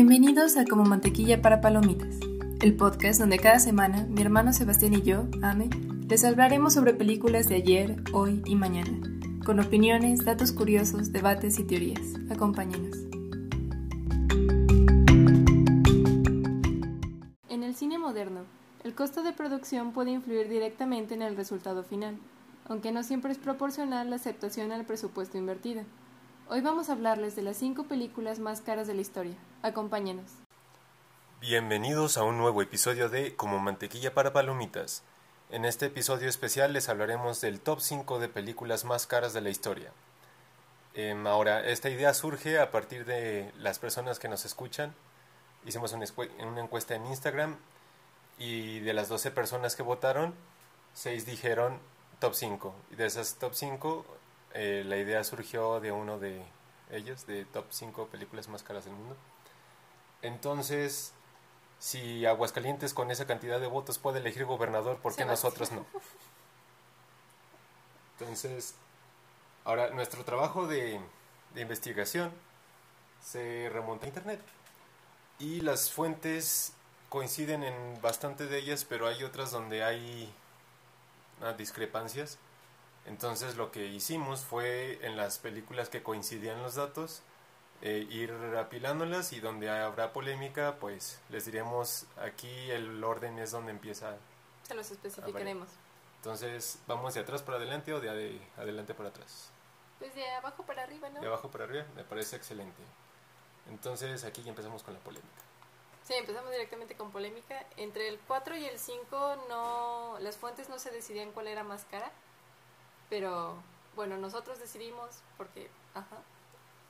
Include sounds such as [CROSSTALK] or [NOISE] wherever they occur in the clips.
Bienvenidos a Como Mantequilla para Palomitas, el podcast donde cada semana mi hermano Sebastián y yo, Ame, les hablaremos sobre películas de ayer, hoy y mañana, con opiniones, datos curiosos, debates y teorías. Acompáñenos. En el cine moderno, el costo de producción puede influir directamente en el resultado final, aunque no siempre es proporcional la aceptación al presupuesto invertido. Hoy vamos a hablarles de las cinco películas más caras de la historia. Acompáñenos. Bienvenidos a un nuevo episodio de Como mantequilla para palomitas. En este episodio especial les hablaremos del top 5 de películas más caras de la historia. Em, ahora, esta idea surge a partir de las personas que nos escuchan. Hicimos una, una encuesta en Instagram y de las 12 personas que votaron, 6 dijeron top 5. Y de esas top 5, eh, la idea surgió de uno de ellos, de top 5 películas más caras del mundo. Entonces, si Aguascalientes con esa cantidad de votos puede elegir gobernador, ¿por qué nosotros no? Entonces, ahora nuestro trabajo de, de investigación se remonta a Internet. Y las fuentes coinciden en bastante de ellas, pero hay otras donde hay ah, discrepancias. Entonces lo que hicimos fue en las películas que coincidían los datos, eh, ir apilándolas y donde habrá polémica, pues les diremos aquí el orden es donde empieza. Se los especificaremos. Entonces, ¿vamos de atrás para adelante o de adelante para atrás? Pues de abajo para arriba, ¿no? De abajo para arriba, me parece excelente. Entonces, aquí ya empezamos con la polémica. Sí, empezamos directamente con polémica. Entre el 4 y el 5 no, las fuentes no se decidían cuál era más cara. Pero bueno, nosotros decidimos, porque, ajá,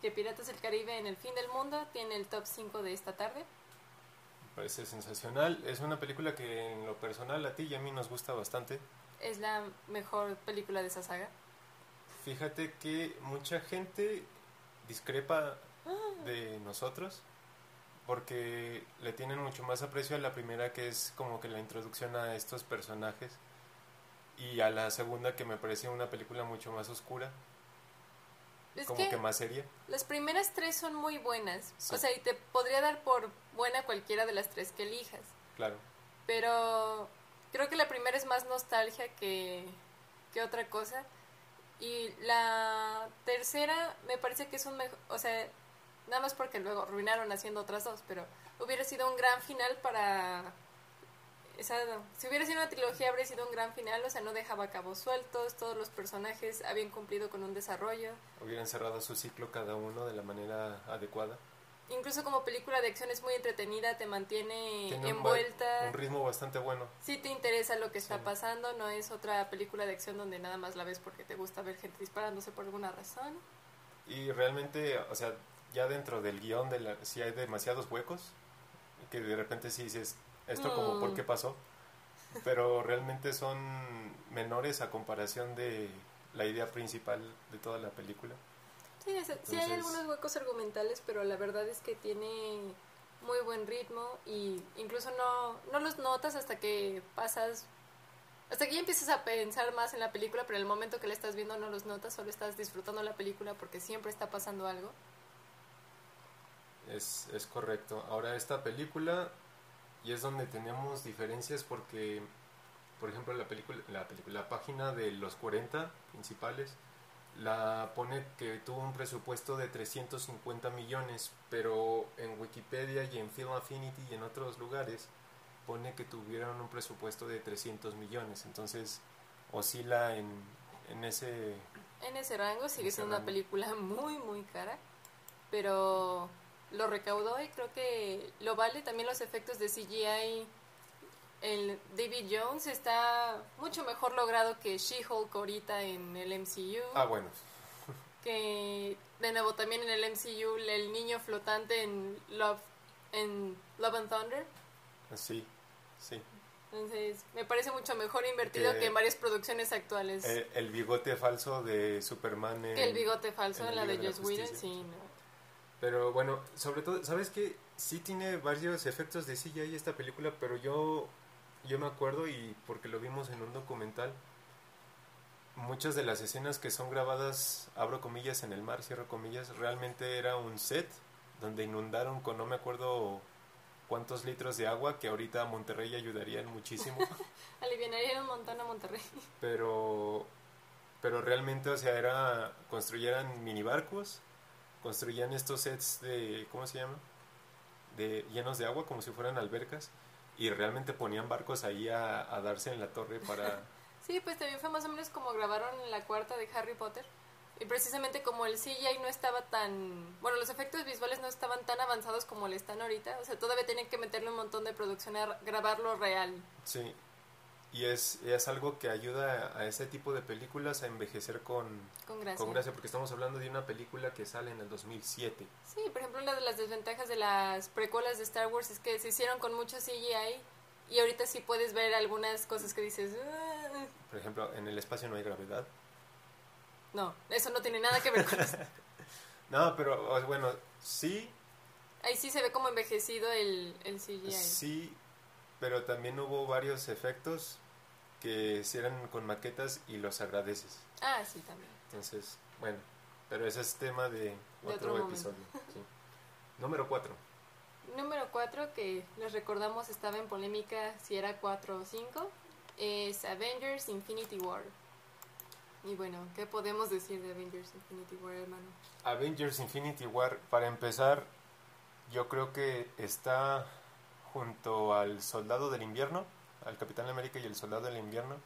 que Piratas del Caribe en el fin del mundo tiene el top 5 de esta tarde. Me parece sensacional. Es una película que en lo personal a ti y a mí nos gusta bastante. Es la mejor película de esa saga. Fíjate que mucha gente discrepa ah. de nosotros porque le tienen mucho más aprecio a la primera que es como que la introducción a estos personajes y a la segunda que me parecía una película mucho más oscura. como que, más seria. Las primeras tres son muy buenas. O sea, y te podría dar por buena cualquiera de las tres que elijas. Claro. Pero creo que la primera es más nostalgia que, que otra cosa. Y la tercera me parece que es un mejor, o sea, nada más porque luego arruinaron haciendo otras dos, pero hubiera sido un gran final para si hubiera sido una trilogía habría sido un gran final, o sea, no dejaba cabos sueltos, todos los personajes habían cumplido con un desarrollo. Hubieran cerrado su ciclo cada uno de la manera adecuada. Incluso como película de acción es muy entretenida, te mantiene envuelta. Un, ritmo bastante bueno. Sí te interesa lo que está pasando, no es otra película de acción donde nada más la ves porque te gusta ver gente disparándose por alguna razón. Y realmente, o sea, ya dentro del guion, de la, si hay demasiados huecos, que de repente sí dices, esto como por qué mm. pasó, pero realmente son menores a comparación de la idea principal de toda la película. Sí, sí hay algunos huecos argumentales, pero la verdad es que tiene muy buen ritmo y incluso no, no los notas hasta que pasas, hasta que ya empiezas a pensar más en la película, pero en el momento que la estás viendo no los notas, solo estás disfrutando la película porque siempre está pasando algo. Es, es correcto. Ahora esta película y es donde tenemos diferencias porque, por ejemplo, la película, la película, la página de los 40 principales la pone que tuvo un presupuesto de 350 millones, pero en Wikipedia y en Film Affinity y en otros lugares pone que tuvieron un presupuesto de 300 millones, entonces oscila en, en ese... En ese rango sigue siendo una película muy, muy cara, pero lo recaudó y creo que lo vale. También los efectos de CGI. El David Jones está mucho mejor logrado que She-Hulk ahorita en el MCU. Ah, bueno. Que de nuevo también en el MCU el niño flotante en Love, en Love and Thunder. Ah, sí, sí. Entonces, me parece mucho mejor invertido que, en varias producciones actuales. Eh, el, bigote falso de Superman. que el bigote falso en, la de Joss Whedon, sí, no. Pero bueno, sobre todo, ¿sabes qué? Sí tiene varios efectos de CGI esta película, pero yo, yo me acuerdo y porque lo vimos en un documental, muchas de las escenas que son grabadas, abro comillas, en el mar, cierro comillas, realmente era un set donde inundaron con no me acuerdo cuántos litros de agua que ahorita a Monterrey ayudarían muchísimo. [LAUGHS] Aliviarían un montón a Monterrey. Pero, pero realmente, o sea, era, construyeran mini barcos, construían estos sets de, ¿cómo se llama? De, llenos de agua como si fueran albercas y realmente ponían barcos ahí a, a darse en la torre para... [LAUGHS] sí, pues también fue más o menos como grabaron la cuarta de Harry Potter. Y precisamente como el CGI no estaba tan... Bueno, los efectos visuales no estaban tan avanzados como le están ahorita. O sea, todavía tienen que meterle un montón de producción a grabarlo real. Sí. Y es, es algo que ayuda a ese tipo de películas a envejecer con, Con gracia. con gracia, porque estamos hablando de una película que sale en el 2007. Sí, por ejemplo, una de las desventajas de las precuelas de Star Wars es que se hicieron con mucho CGI y ahorita sí puedes ver algunas cosas que dices... "Ah". Por ejemplo, en el espacio no hay gravedad. No, eso no tiene nada que ver con eso. [LAUGHS] No, pero bueno, sí, Ahí sí se ve como envejecido el, el CGI. sí, pero también hubo varios efectos que eran con maquetas y los agradeces. Ah, sí, también. Entonces, bueno, pero ese es tema de otro, otro momento. episodio. sí. Número 4. Número 4, que les recordamos estaba en polémica si era 4 o 5, es Avengers Infinity War. Y bueno, ¿qué podemos decir de Avengers Infinity War, hermano? Avengers Infinity War, para empezar, yo creo que está junto al Soldado del Invierno, al Capitán América y el Soldado del Invierno,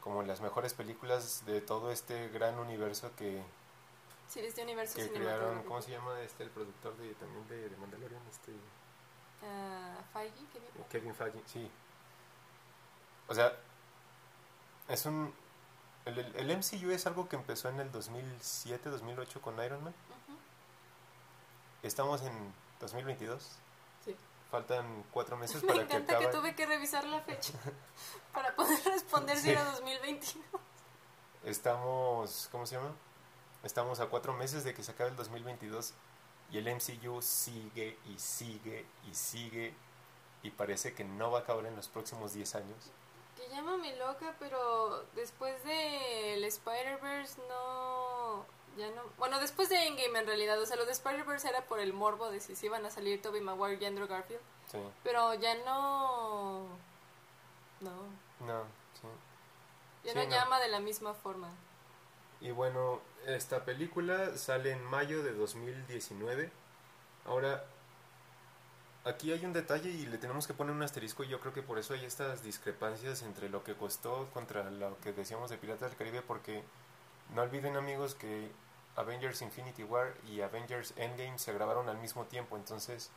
como las mejores películas de todo este gran universo que, Sí, este universo que crearon. ¿cómo se llama este el productor de también de, de Mandalorian? Este, Ah, Feige. Kevin Feige, sí. O sea, es un... El, el- MCU es algo que empezó en el 2007, 2008 con Iron Man. Ujú. Estamos en 2022. Faltan cuatro meses [LAUGHS] Me para que encanta que, tuve que revisar la fecha [LAUGHS] para poder responder si Sí. era 2021. Estamos, ¿cómo se llama? Estamos a cuatro meses de que se acabe el 2022 y el MCU sigue y sigue y sigue y parece que no va a acabar en los próximos 10 años. Que llámame loca, pero después de el Spider-Verse no... Ya no... Bueno, después de Endgame en realidad, o sea, lo de Spider-Verse era por el morbo de si se iban a salir Tobey Maguire y Andrew Garfield, Sí, pero ya no... No, no, sí. ya Sí, no, no. llama de la misma forma. Y bueno, esta película sale en mayo de 2019. Ahora, aquí hay un detalle y le tenemos que poner un asterisco y yo creo que por eso hay estas discrepancias entre lo que costó contra lo que decíamos de Piratas del Caribe porque no olviden amigos que Avengers Infinity War y Avengers Endgame se grabaron al mismo tiempo, entonces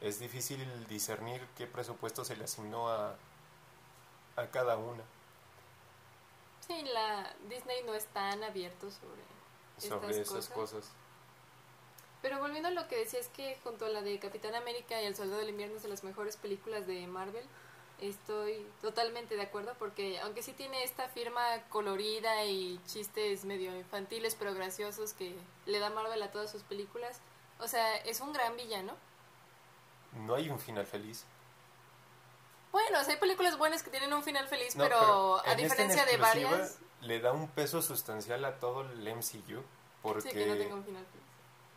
es difícil discernir qué presupuesto se le asignó a, a cada una Sí, la Disney no es tan abierto sobre sobre estas esas cosas. cosas. Pero volviendo a lo que decías que junto a la de Capitán América y El Soldado del Invierno es de las mejores películas de Marvel, estoy totalmente de acuerdo porque aunque sí tiene esta firma colorida y chistes medio infantiles pero graciosos que le da Marvel a todas sus películas, o sea, es un gran villano. No hay un final feliz. Bueno, o sea, hay películas buenas que tienen un final feliz, No, pero, a diferencia de varias, Le da un peso sustancial a todo el MCU porque sí que no tenga un final feliz.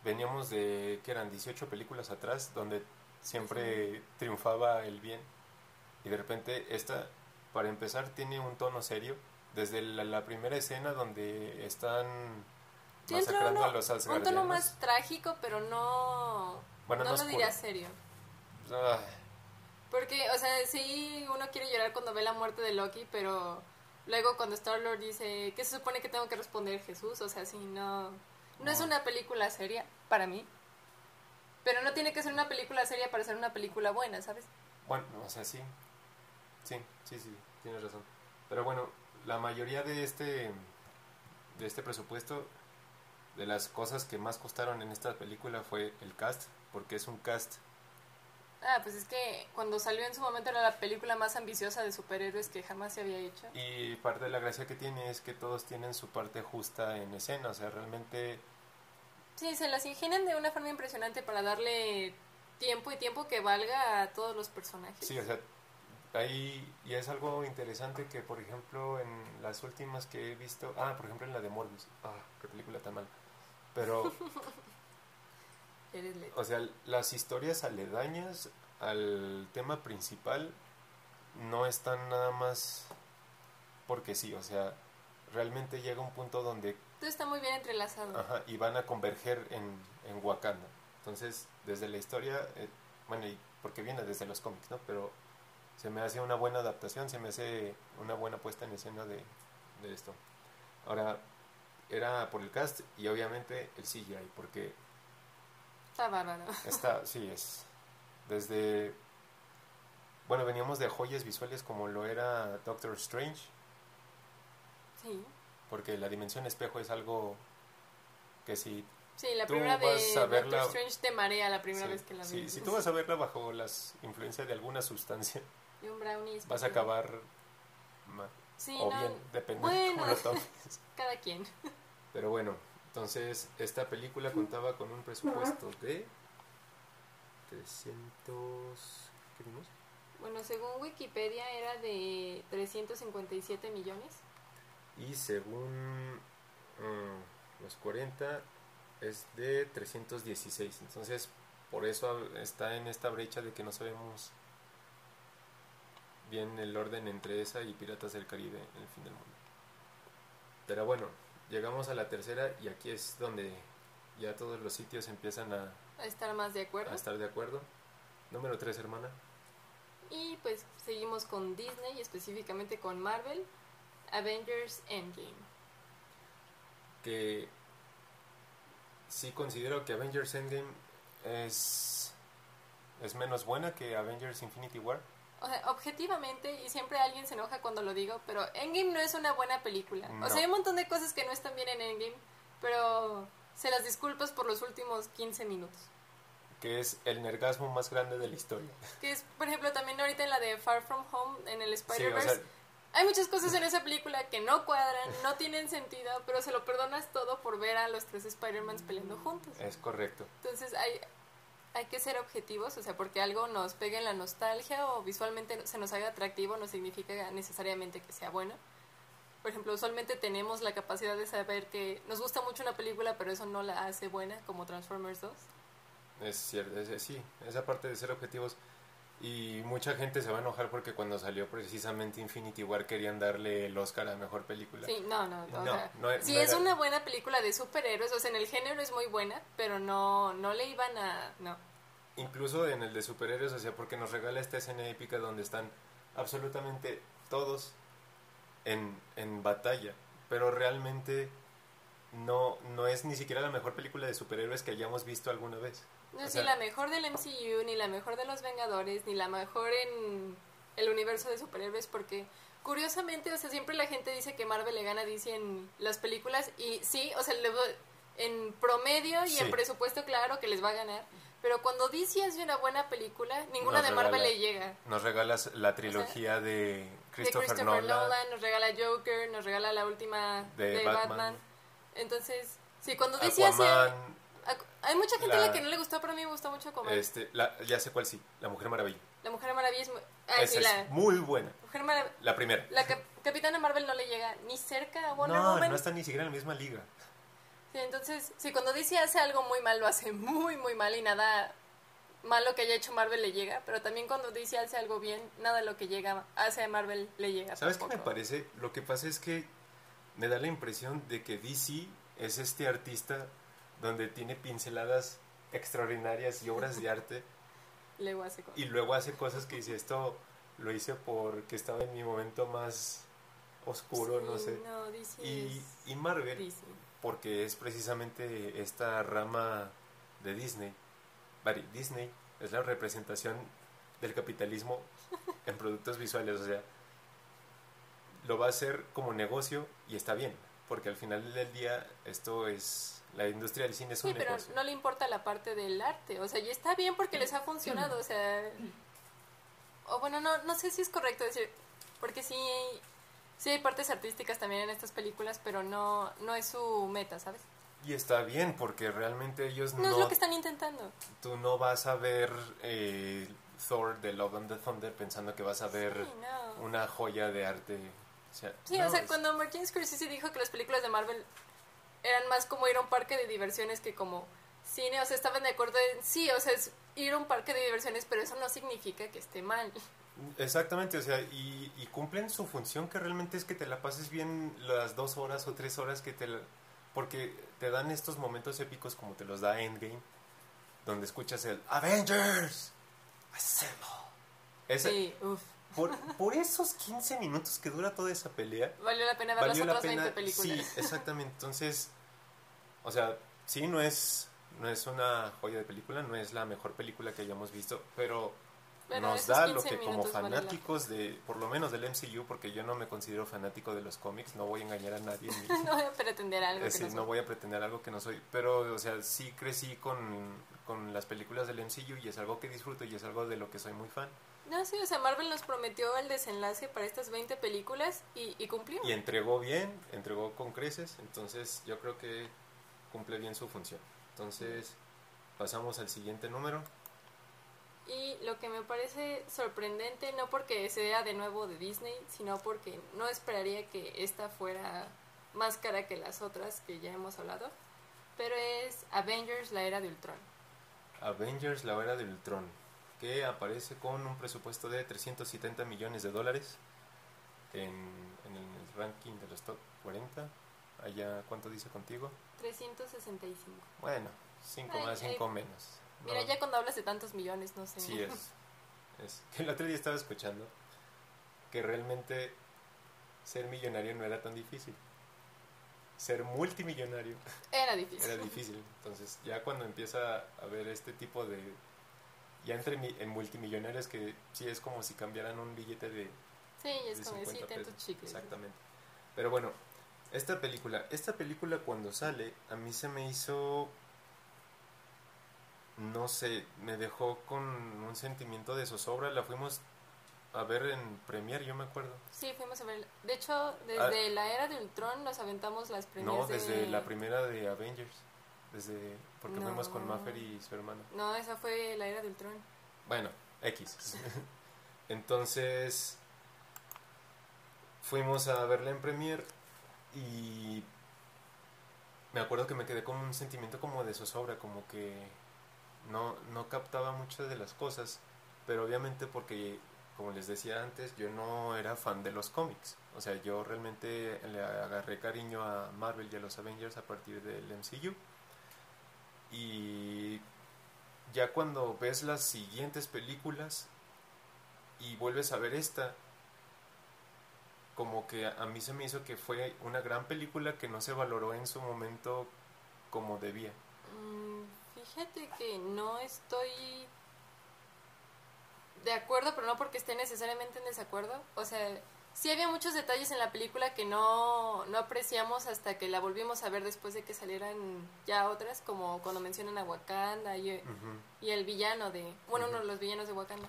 veníamos de, que eran 18 películas atrás, donde siempre triunfaba el bien. Y de repente esta, para empezar, tiene un tono serio. Desde la, la primera escena donde están Sí, masacrando uno- a los un tono más trágico, pero no, Bueno, no no lo diría serio. Ah, Porque, o sea, sí, uno quiere llorar cuando ve la muerte de Loki, pero luego cuando Star-Lord dice, ¿qué se supone que tengo que responder Jesús? O sea, sí, no, no, es No. una película seria para mí. Pero no tiene que ser una película seria para ser una película buena, ¿sabes? Bueno, o sea, sí. Sí, sí, sí, tienes razón. Pero bueno, la mayoría de este de este presupuesto de las cosas que más costaron en esta película fue el cast, porque es un cast Ah, pues es que cuando salió en su momento era la película más ambiciosa de superhéroes que jamás se había hecho. y parte de la gracia que tiene es que todos tienen su parte justa en escena, o sea, realmente Sí, se las ingenian de una forma impresionante para darle tiempo y tiempo que valga a todos los personajes. sí, o sea, ahí y es algo interesante que por ejemplo en las últimas que he visto, ah, por ejemplo en la de Morbius, ah, qué película tan mal. Pero. [LAUGHS] O sea, las historias aledañas al tema principal no están nada más porque sí, o sea, realmente llega un punto donde Todo está muy bien entrelazado. ajá, y van a converger en, en Wakanda. Entonces, desde la historia, eh, bueno, y porque viene desde los cómics, ¿no? Pero se me hace una buena adaptación, se me hace una buena puesta en escena de, de esto. Ahora, era por el cast y obviamente el CGI, porque Está bárbaro. Está, sí, es. Desde. Bueno, veníamos de joyas visuales como lo era Doctor Strange, Sí. porque la dimensión espejo es algo que si. Sí, la Tú primera de vas Doctor verla- Strange te marea la primera sí, vez que la sí, ves. si tú vas a verla bajo las influencias de alguna sustancia, Y un brownie vas a acabar mal. Sí, o no, bien, depende de bueno. cómo lo tomes. [LAUGHS] cada quien. Pero bueno, entonces esta película contaba con un presupuesto de 300... ¿Qué vimos? Bueno, según Wikipedia era de 357 millones. Y según mm, los 40 es de 316. Entonces, por eso está en esta brecha de que no sabemos bien el orden entre esa y Piratas del Caribe, el fin del mundo. Pero bueno, llegamos a la tercera y aquí es donde ya todos los sitios empiezan a, A estar más de acuerdo. a estar de acuerdo. Número 3, hermana. Y pues seguimos con Disney, específicamente con Marvel, Avengers Endgame. que sí considero que Avengers Endgame es es menos buena que Avengers Infinity War. O sea, objetivamente, y siempre alguien se enoja cuando lo digo, pero Endgame no es una buena película. No. O sea, hay un montón de cosas que no están bien en Endgame, pero se las disculpas por los últimos 15 minutos. que es el nergasmo más grande de la historia. Que es, por ejemplo, también ahorita en la de Far From Home, en el Sí, o Spider-Verse, sea, hay muchas cosas en esa película que no cuadran, no tienen sentido, pero se lo perdonas todo por ver a los tres Spider-Mans peleando juntos. es correcto. Entonces hay, hay que ser objetivos, o sea, porque algo nos pegue en la nostalgia o visualmente se nos haga atractivo no significa necesariamente que sea bueno. Por ejemplo, usualmente tenemos la capacidad de saber que nos gusta mucho una película, pero eso no la hace buena, como Transformers 2. Es cierto, es- sí, esa parte de ser objetivos. Y mucha gente se va a enojar porque cuando salió precisamente Infinity War querían darle el Oscar a mejor película. Sí, no, no, No, no es- sí una buena película de superhéroes, o sea, en el género es muy buena, pero no, no le iban a, no. Incluso en el de superhéroes, o sea, porque nos regala esta escena épica donde están absolutamente todos en, en batalla, pero realmente no, no es ni siquiera la mejor película de superhéroes que hayamos visto alguna vez. No O es sea, ni la mejor del MCU, ni la mejor de los Vengadores, ni la mejor en el universo de superhéroes, porque curiosamente, o sea, siempre la gente dice que Marvel le gana a DC en las películas, y sí, o sea, en promedio y Sí. en presupuesto, claro que les va a ganar, pero cuando DC hace una buena película, ninguna Nos de Marvel le llega. Nos regalas la trilogía de De Christopher, Christopher Nolan. Nolan, nos regala Joker, nos regala la última De de, Batman. Batman. Entonces, sí, cuando DC hace... Aquaman, Hay mucha gente a La- que no le gustó, pero a mí me gustó mucho como este, la, ya sé cuál sí, La Mujer Maravilla. La Mujer Maravilla es muy... Ah, sí, es la muy buena, Mujer la primera. La Cap- Capitana Marvel no le llega ni cerca a Wonder No, Woman. no está ni siquiera en la misma liga. Sí, entonces, sí, cuando DC hace algo muy mal, lo hace muy, muy mal y nada malo que haya hecho Marvel le llega, pero también cuando DC hace algo bien, nada de lo que llega hace a Marvel le llega. ¿Sabes qué me parece? Lo que pasa es que me da la impresión de que DC es este artista donde tiene pinceladas extraordinarias y obras de arte [LAUGHS] Luego hace cosas. y luego hace cosas que dice esto lo hice porque estaba en mi momento más oscuro, Sí, no sé. No, DC Y, Marvel, DC. porque es precisamente esta rama de Disney. Disney es la representación del capitalismo [LAUGHS] en productos visuales, o sea, lo va a hacer como negocio y está bien, porque al final del día esto es, la industria del cine es Sí, un pero negocio. no le importa la parte del arte, o sea, y está bien porque les ha funcionado, o sea, o bueno, no, no sé si es correcto decir, porque sí, sí hay partes artísticas también en estas películas, pero no, no es su meta, ¿sabes? Y está bien, porque realmente ellos No, no, es lo que están intentando. tú no vas a ver eh, Thor de Love and the Thunder pensando que vas a ver Sí, no. una joya de arte. O sea, Sí, no, o sea, es- cuando Martin Scorsese dijo que las películas de Marvel eran más como ir a un parque de diversiones que como cine, o sea, estaban de acuerdo en sí, o sea, es ir a un parque de diversiones, pero eso no significa que esté mal. Exactamente, o sea, y, y cumplen su función que realmente es que te la pases bien las dos horas o tres horas que te... la- porque te dan estos momentos épicos como te los da Endgame, donde escuchas el Avengers Assemble. Ese- Sí, uff. Por, por esos 15 minutos que dura toda esa pelea, Valió la pena ver valió las la otras pena. 20 películas. Sí, exactamente. Entonces, o sea, sí, no es, no es una joya de película, no es la mejor película que hayamos visto, pero Pero nos da lo 15 que como vale fanáticos de, por lo menos del MCU, porque yo no me considero fanático de los cómics, no voy a engañar a nadie. ni- [LAUGHS] no voy a pretender algo es que decir, no no voy a pretender algo que no soy, pero, o sea, sí crecí con, con las películas del MCU y es algo que disfruto y es algo de lo que soy muy fan. No, sí, o sea, Marvel nos prometió el desenlace para estas 20 películas y, y cumplió. Y entregó bien, entregó con creces, entonces yo creo que cumple bien su función. Entonces, pasamos al siguiente número. Y lo que me parece sorprendente, no porque sea de nuevo de Disney, sino porque no esperaría que esta fuera más cara que las otras que ya hemos hablado, pero es Avengers, la era de Ultron. Avengers, la era del Ultron, que aparece con un presupuesto de 370 millones de dólares en, en el ranking de los top 40. Allá, ¿cuánto dice contigo? 365. Bueno, 5 Ay, más, ay. 5 menos. Mira, ya cuando hablas de tantos millones, no sé. Sí es. [LAUGHS] es. El otro día estaba escuchando que realmente ser millonario no era tan difícil. Ser multimillonario Era [LAUGHS] difícil. era difícil. Entonces, ya cuando empieza a ver este tipo de. Ya entre mi- en multimillonarios, que sí es como si cambiaran un billete de, Sí, es de como 50 decir tantos pesos. chicles. Exactamente. Pero bueno, esta película, esta película cuando sale, a mí se me hizo. No sé, me dejó con un sentimiento de zozobra. La fuimos a ver en Premiere, yo me acuerdo. Sí, fuimos a ver. De hecho, desde la era de Ultron nos aventamos las Ah. No, desde de... la primera de Avengers. Desde, porque No. fuimos con Maffer y su hermano. No, esa fue la era de Ultron. Bueno, X. Entonces, fuimos a verla en Premiere y me acuerdo que me quedé con un sentimiento como de zozobra, como que no, no captaba muchas de las cosas, pero obviamente porque, como les decía antes, yo no era fan de los cómics. O sea, yo realmente le agarré cariño a Marvel y a los Avengers a partir del MCU. Y ya cuando ves las siguientes películas y vuelves a ver esta, como que a mí se me hizo que fue una gran película que no se valoró en su momento como debía. Mm, fíjate que no estoy de acuerdo, pero no porque esté necesariamente en desacuerdo. O sea, sí había muchos detalles en la película que no, no apreciamos hasta que la volvimos a ver después de que salieran ya otras, como cuando mencionan a Wakanda y, el villano de... Bueno, uno de los villanos de Wakanda.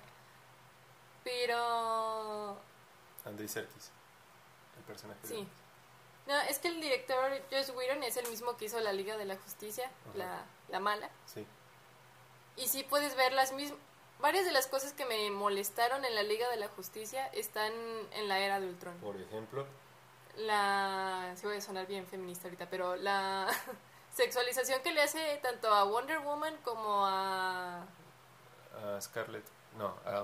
Pero... Andy Serkis, el personaje. de- Sí. No, es que el director Josh Whedon es el mismo que hizo la Liga de la Justicia, la, la mala. Sí. Y sí puedes ver las mismas... Varias de las cosas que me molestaron en la Liga de la Justicia están en la era de Ultron. Por ejemplo, La... Sí voy a sonar bien feminista ahorita, pero la [LAUGHS] sexualización que le hace tanto a Wonder Woman como a... a Scarlett, no, a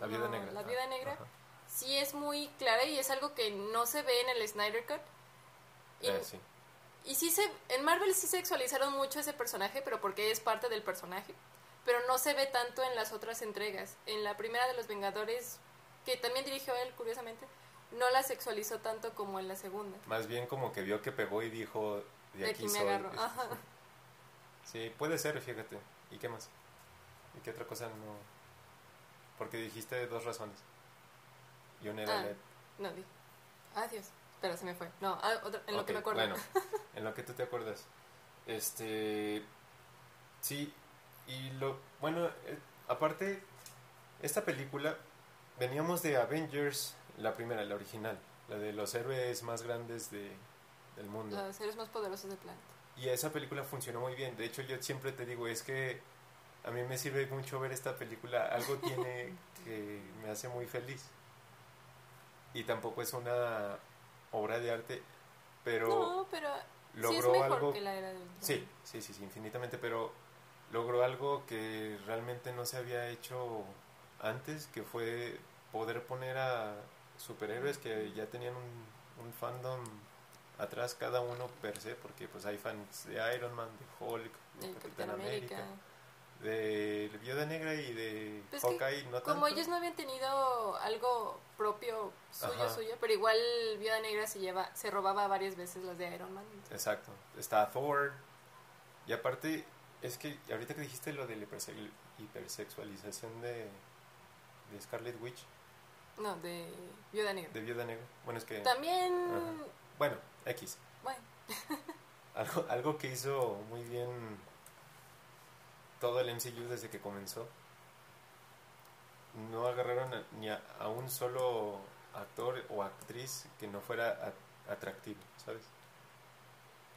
La Vida No, Negra. La ajá, Vida Negra. ajá. Sí es muy clara y es algo que no se ve en el Snyder Cut. Y, Eh, sí. y sí se... En Marvel sí sexualizaron mucho ese personaje, pero porque es parte del personaje. Pero no se ve tanto en las otras entregas. En la primera de los Vengadores, que también dirigió él, curiosamente, no la sexualizó tanto como en la segunda. Más bien como que vio que pegó y dijo, de, De aquí aquí me soy. agarro. Ajá. Sí, puede ser, fíjate. ¿Y qué más? ¿Y qué otra cosa no? Porque dijiste dos razones. Y una era Ah. LED. No, di. Adiós. Pero se me fue. No, ah, otra- en lo que me acuerdo. Bueno, [LAUGHS] en lo que tú te acuerdas. Este. Sí, y lo. Bueno, eh, aparte, esta película. Veníamos de Avengers, la primera, la original. La de los héroes más grandes de, del mundo. Los seres más poderosos del planeta. Y esa película funcionó muy bien. De hecho, yo siempre te digo, es que a mí me sirve mucho ver esta película. Algo tiene [LAUGHS] que me hace muy feliz. Y tampoco es una obra de arte, pero No, pero logró sí, es mejor algo... que la era del sí, sí, sí, infinitamente, pero logró algo que realmente no se había hecho antes, que fue poder poner a superhéroes que ya tenían un, un fandom atrás cada uno per se, porque pues hay fans de Iron Man, de Hulk, de Capitán Capitán América, América. de Viuda Negra y de Pues Hawkeye, no Como tanto. ellos no habían tenido algo propio suyo, Ajá. suyo, pero igual Viuda Negra se lleva, se robaba varias veces las de Iron Man. Exacto. Está Thor. Y aparte, es que ahorita que dijiste lo de la hiperse- hipersexualización de, de Scarlet Witch, No, de Viuda Negra. de Viuda Negra. Bueno, es que... También, Ajá. Bueno, X. bueno, [LAUGHS] Algo, algo que hizo muy bien todo el MCU desde que comenzó. No agarraron a- ni a, a un solo actor o actriz que no fuera a- atractivo, ¿sabes?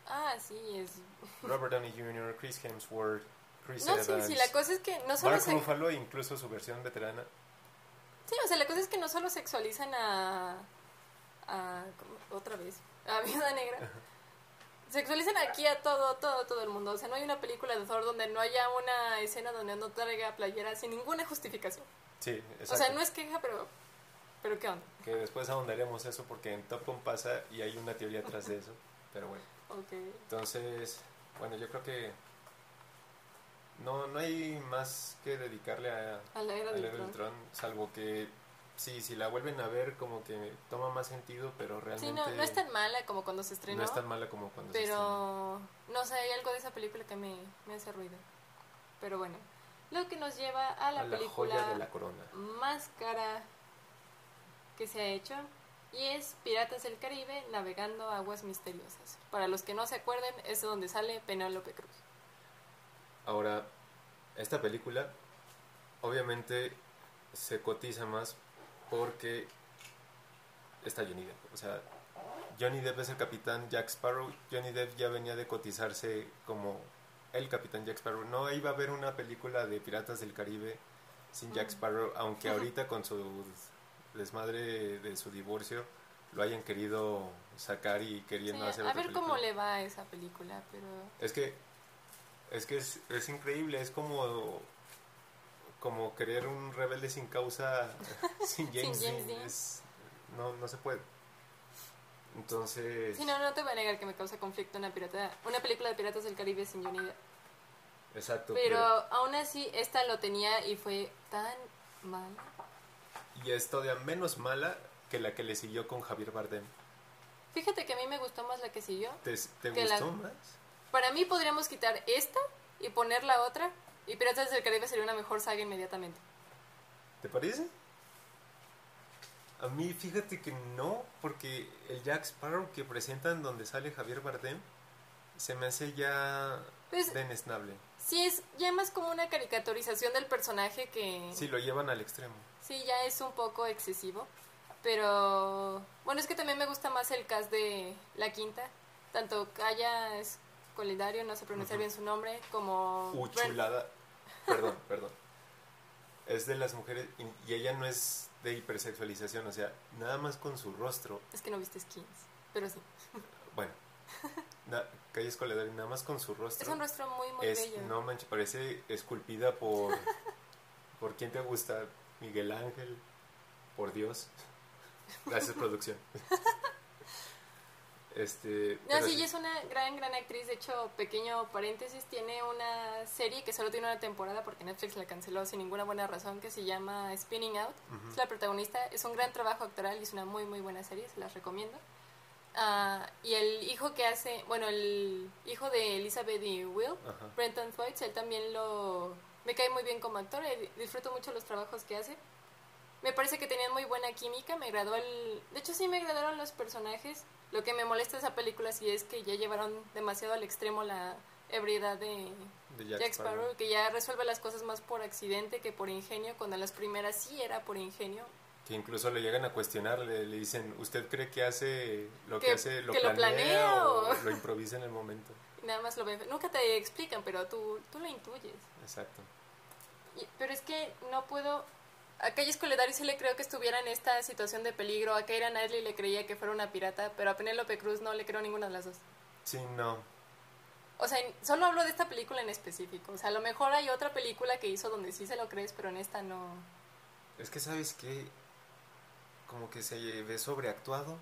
Ah, sí, es... Robert Downey Jr., Chris Hemsworth, Chris No, sí, Evans, sí, la cosa es que no solo Mark se... Ruffalo, incluso su versión veterana. Sí, o sea, la cosa es que no solo sexualizan a... a otra vez, a [LAUGHS] Viuda Negra. Sexualizan aquí a todo, todo, todo el mundo. O sea, no hay una película de Thor donde no haya una escena donde no traiga playera sin ninguna justificación. Sí, exacto. O sea, no es queja, pero... Pero ¿qué onda? Que después ahondaremos eso porque en Top Gun pasa y hay una teoría atrás de eso. Pero bueno. Ok. Entonces, bueno, yo creo que no, no hay más que dedicarle a, A la era a del Tron. Tron, salvo que sí, si la vuelven a ver como que toma más sentido, pero Sí, realmente no, no es tan mala como cuando se estrenó. no es tan mala como cuando se estrenó. pero no sé, hay algo de esa película que me, me hace ruido. Pero bueno, lo que nos lleva a la A la película joya de la corona. más cara que se ha hecho y es Piratas del Caribe navegando aguas misteriosas. Para los que no se acuerden, es donde sale Penélope Cruz. Ahora, esta película obviamente se cotiza más porque está Johnny Depp. O sea, Johnny Depp es el capitán Jack Sparrow. Johnny Depp ya venía de cotizarse como el capitán Jack Sparrow. No iba a haber una película de Piratas del Caribe sin Jack Mm. Sparrow, aunque [LAUGHS] ahorita con su desmadre de su divorcio lo hayan querido sacar y Sí, queriendo hacer a otra ver cómo le va a esa película, pero Es que es que es, es increíble, es como como querer un rebelde sin causa [LAUGHS] sin James, Sin James Dean, Dean. es- no no se puede. Entonces, sí, no, no te voy a negar que me causa conflicto una pirata, una película de Piratas del Caribe sin Johnny Depp. exacto, Pero aún así, esta lo tenía y fue tan mala. Y es todavía menos mala que la que le siguió con Javier Bardem. Fíjate que a mí me gustó más la que siguió. ¿Te, te Que la- gustó más? Para mí podríamos quitar esta y poner la otra y Piratas del Caribe sería una mejor saga inmediatamente. ¿Te parece? A mí fíjate que no, porque el Jack Sparrow que presentan donde sale Javier Bardem se me hace ya Pues denesnable. sí es ya más como una caricaturización del personaje que Sí, lo llevan al extremo. Sí ya es un poco excesivo. Pero bueno, es que también me gusta más el cast de La Quinta. Tanto Kaya es Colidario, no sé pronunciar bien su nombre, como Uh, Brent- chulada. [LAUGHS] Perdón, perdón. Es de las mujeres y- ella no es de hipersexualización, o sea, nada más con su rostro. Es que no viste skins, pero sí. [LAUGHS] Bueno, na, Calle Escoledad, nada más con su rostro. Es un rostro muy, muy es, bello. no manches, parece esculpida por. [LAUGHS] ¿Por quién te gusta? Miguel Ángel. Por Dios. Gracias, producción. [LAUGHS] Este. No, sí, ella es una gran, gran actriz. De hecho, pequeño paréntesis, tiene una serie que solo tiene una temporada porque Netflix la canceló sin ninguna buena razón, que se llama Spinning Out. Ujú. Es la protagonista. Es un gran trabajo actoral y es una muy, muy buena serie, se las recomiendo. Ah, y el hijo que hace, bueno, el hijo de Elizabeth y Will. Brenton Thwaites, él también lo... Me cae muy bien como actor, eh, disfruto mucho los trabajos que hace. Me parece que tenían muy buena química, me agradó el... De hecho sí me agradaron los personajes. Lo que me molesta de esa película sí es que ya llevaron demasiado al extremo la ebriedad de De Jack, Sparrow, que ya resuelve las cosas más por accidente que por ingenio, cuando en las primeras sí era por ingenio. Que incluso le llegan a cuestionar, le, le dicen, ¿usted cree que hace lo que, Que- hace, lo que lo planea, planea o o- lo improvisa en el momento? [LAUGHS] Y nada más lo ven. Nunca te explican, pero tú, tú lo intuyes. Exacto. Pero es que no puedo. A Calle Escoledari sí le creo que estuviera en esta situación de peligro. A Keira Knightley le creía que fuera una pirata, pero a Penélope Cruz no le creo ninguna de las dos. Sí, no. O sea, solo hablo de esta película en específico. O sea, a lo mejor hay otra película que hizo donde sí se lo crees, pero en esta no. Es que, ¿sabes qué? Como que se ve sobreactuado.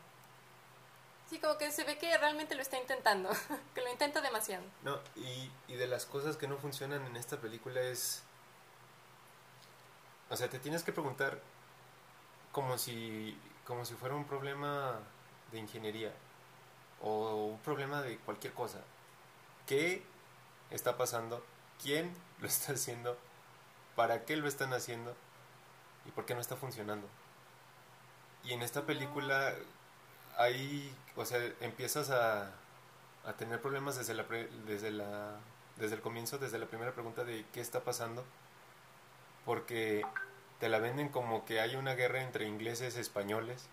Sí, como que se ve que realmente lo está intentando, [LAUGHS] que lo intenta demasiado. No, y, y de las cosas que no funcionan en esta película es... O sea, te tienes que preguntar como si, como si fuera un problema de ingeniería o un problema de cualquier cosa. ¿Qué está pasando? ¿Quién [LAUGHS] lo está haciendo? ¿Para qué lo están haciendo? ¿Y por qué no está funcionando? Y en esta película ahí, o sea, empiezas a, a tener problemas desde la, desde la desde el comienzo, desde la primera pregunta de qué está pasando, porque te la venden como que hay una guerra entre ingleses y españoles.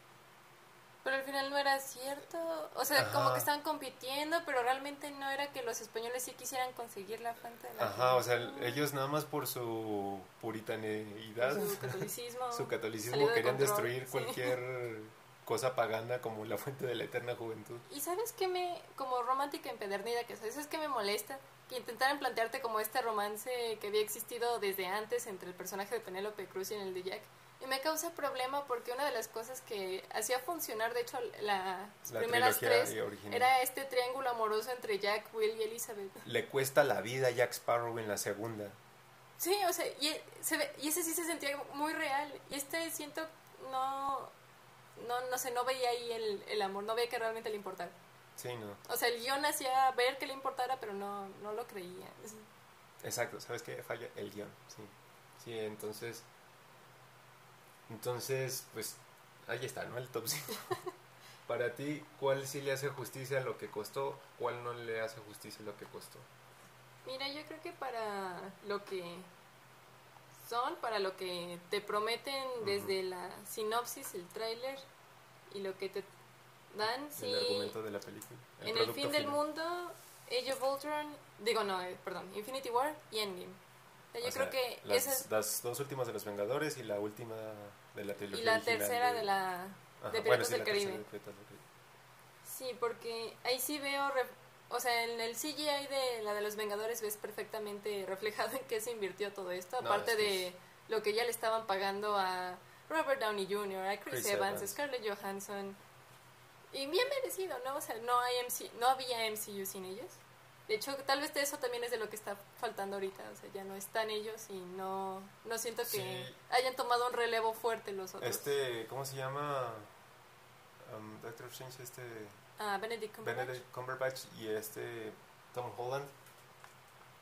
Pero al final no era cierto, o sea, como que estaban compitiendo, pero realmente no era que los españoles sí quisieran conseguir la fuente de la Ajá, o sea, ellos nada más por su puritaneidad, su catolicismo, [LAUGHS] su catolicismo querían destruir cualquier cosa pagana como la fuente de la eterna juventud. Y sabes qué me, como romántica empedernida que sabes, es que me molesta que intentaran plantearte como este romance que había existido desde antes entre el personaje de Penélope Cruz y el de Jack. Y me causa problema porque una de las cosas que hacía funcionar, de hecho, las primeras tres, era este triángulo amoroso entre Jack, Will y Elizabeth. Le cuesta la vida a Jack Sparrow en la segunda. Sí, o sea, y, y ese sí se sentía muy real. Y este siento no no, no sé, no veía ahí el, el amor, no veía que realmente le importara. Sí, no. O sea, el guion hacía ver que le importara, pero no, no lo creía. Exacto, ¿sabes qué? Falla el guion, sí. Sí, entonces... Entonces, pues, ahí está, ¿no? El top 5. [LAUGHS] Para ti, ¿cuál sí le hace justicia a lo que costó? ¿Cuál no le hace justicia a lo que costó? Mira, yo creo que para lo que son, para lo que te prometen desde la sinopsis, el tráiler y lo que te dan, sí. El argumento de la película. en el fin del mundo, Age of Ultron, digo no, eh, perdón, Infinity War y Endgame. yo creo que las, esas... las dos últimas de los Vengadores y la última de la trilogía. Y la tercera de, la de Piratas del Caribe. Sí, porque ahí sí veo, o sea, en el CGI de la de los Vengadores ves perfectamente reflejado en qué se invirtió todo esto, aparte de lo que ya le estaban pagando a Robert Downey Jr., a Chris, Evans, a Scarlett Johansson. Y bien merecido, ¿no? O sea, no, hay MC, no había MCU sin ellos. De hecho, tal vez eso también es de lo que está faltando ahorita. O sea, ya no están ellos y no, no siento que hayan tomado un relevo fuerte los otros. Este, ¿cómo se llama? Um, Doctor Strange, este... Ah, Benedict Cumberbatch. Benedict Cumberbatch y este Tom Holland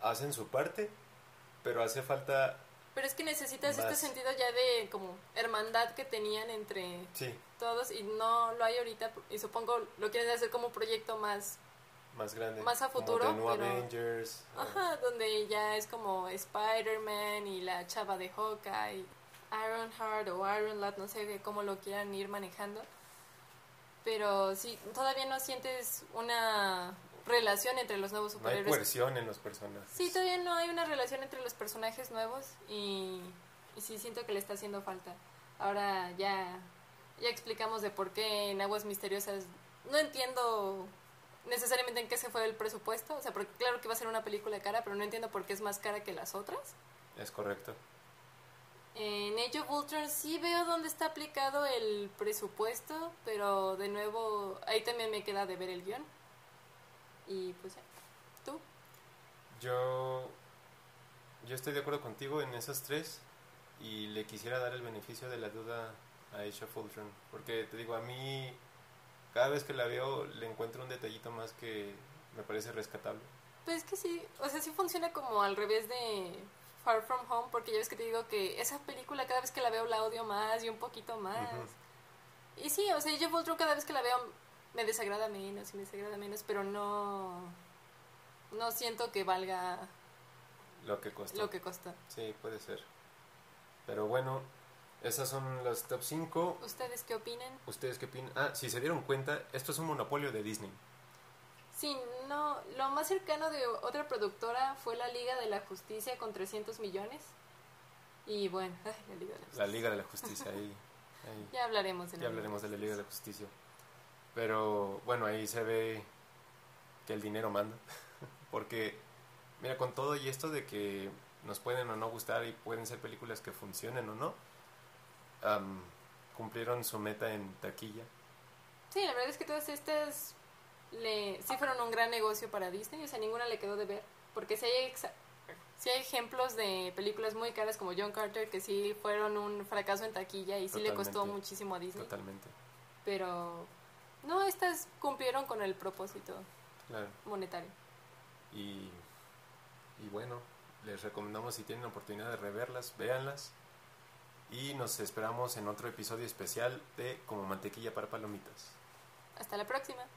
hacen su parte, pero hace falta pero es que necesitas este sentido ya de como hermandad que tenían entre todos y no lo hay ahorita y supongo lo quieren hacer como proyecto más más grande más a futuro como Avengers ajá donde ya es como Spider-Man y la chava de Hawkeye Ironheart o Ironlad no sé cómo lo quieran ir manejando. Pero sí todavía no sientes una relación entre los nuevos superhéroes. No hay cohesión en los personajes. Sí, todavía no hay una relación entre los personajes nuevos y, y sí siento que le está haciendo falta. Ahora ya, ya explicamos de por qué en Aguas Misteriosas no entiendo necesariamente en qué se fue el presupuesto, o sea, porque claro que va a ser una película cara, pero no entiendo por qué es más cara que las otras. Es correcto. En Age of Ultron sí veo dónde está aplicado el presupuesto, pero de nuevo ahí también me queda de ver el guion. Y pues, ¿tú? Yo, yo estoy de acuerdo contigo en esas tres y le quisiera dar el beneficio de la duda a Age of Ultron. Porque te digo, a mí cada vez que la veo le encuentro un detallito más que me parece rescatable. Pues es que sí, o sea, sí funciona como al revés de Far From Home, porque ya ves que te digo que esa película cada vez que la veo la odio más y un poquito más. Y sí, o sea, Age of Ultron cada vez que la veo me desagrada menos y me desagrada menos, pero no no siento que valga lo que costó. Lo que costó. Sí, puede ser. Pero bueno, esas son las top 5. ¿Ustedes qué opinan? ¿Ustedes qué opinan? Ah, si se dieron cuenta, esto es un monopolio de Disney. Sí, no, lo más cercano de otra productora fue la Liga de la Justicia con 300 millones. Y bueno, [LAUGHS] la Liga de la Justicia. La Liga de la Justicia, ahí. [LAUGHS] Ya hablaremos de ya hablaremos de la Liga de la Justicia. Pero bueno, ahí se ve que el dinero manda. [LAUGHS] Porque, mira, con todo y esto de que nos pueden o no gustar y pueden ser películas que funcionen o no, am, cumplieron su meta en taquilla. Sí, la verdad es que todas estas le, sí fueron un gran negocio para Disney, o sea, ninguna le quedó de ver, porque si hay, exa- sí hay ejemplos de películas muy caras como John Carter que sí fueron un fracaso en taquilla y sí le costó muchísimo a Disney, Totalmente. pero no, estas cumplieron con el propósito Claro. monetario. Y, y bueno, les recomendamos si tienen oportunidad de reverlas, véanlas. Y nos esperamos en otro episodio especial de Como Mantequilla para Palomitas. Hasta la próxima.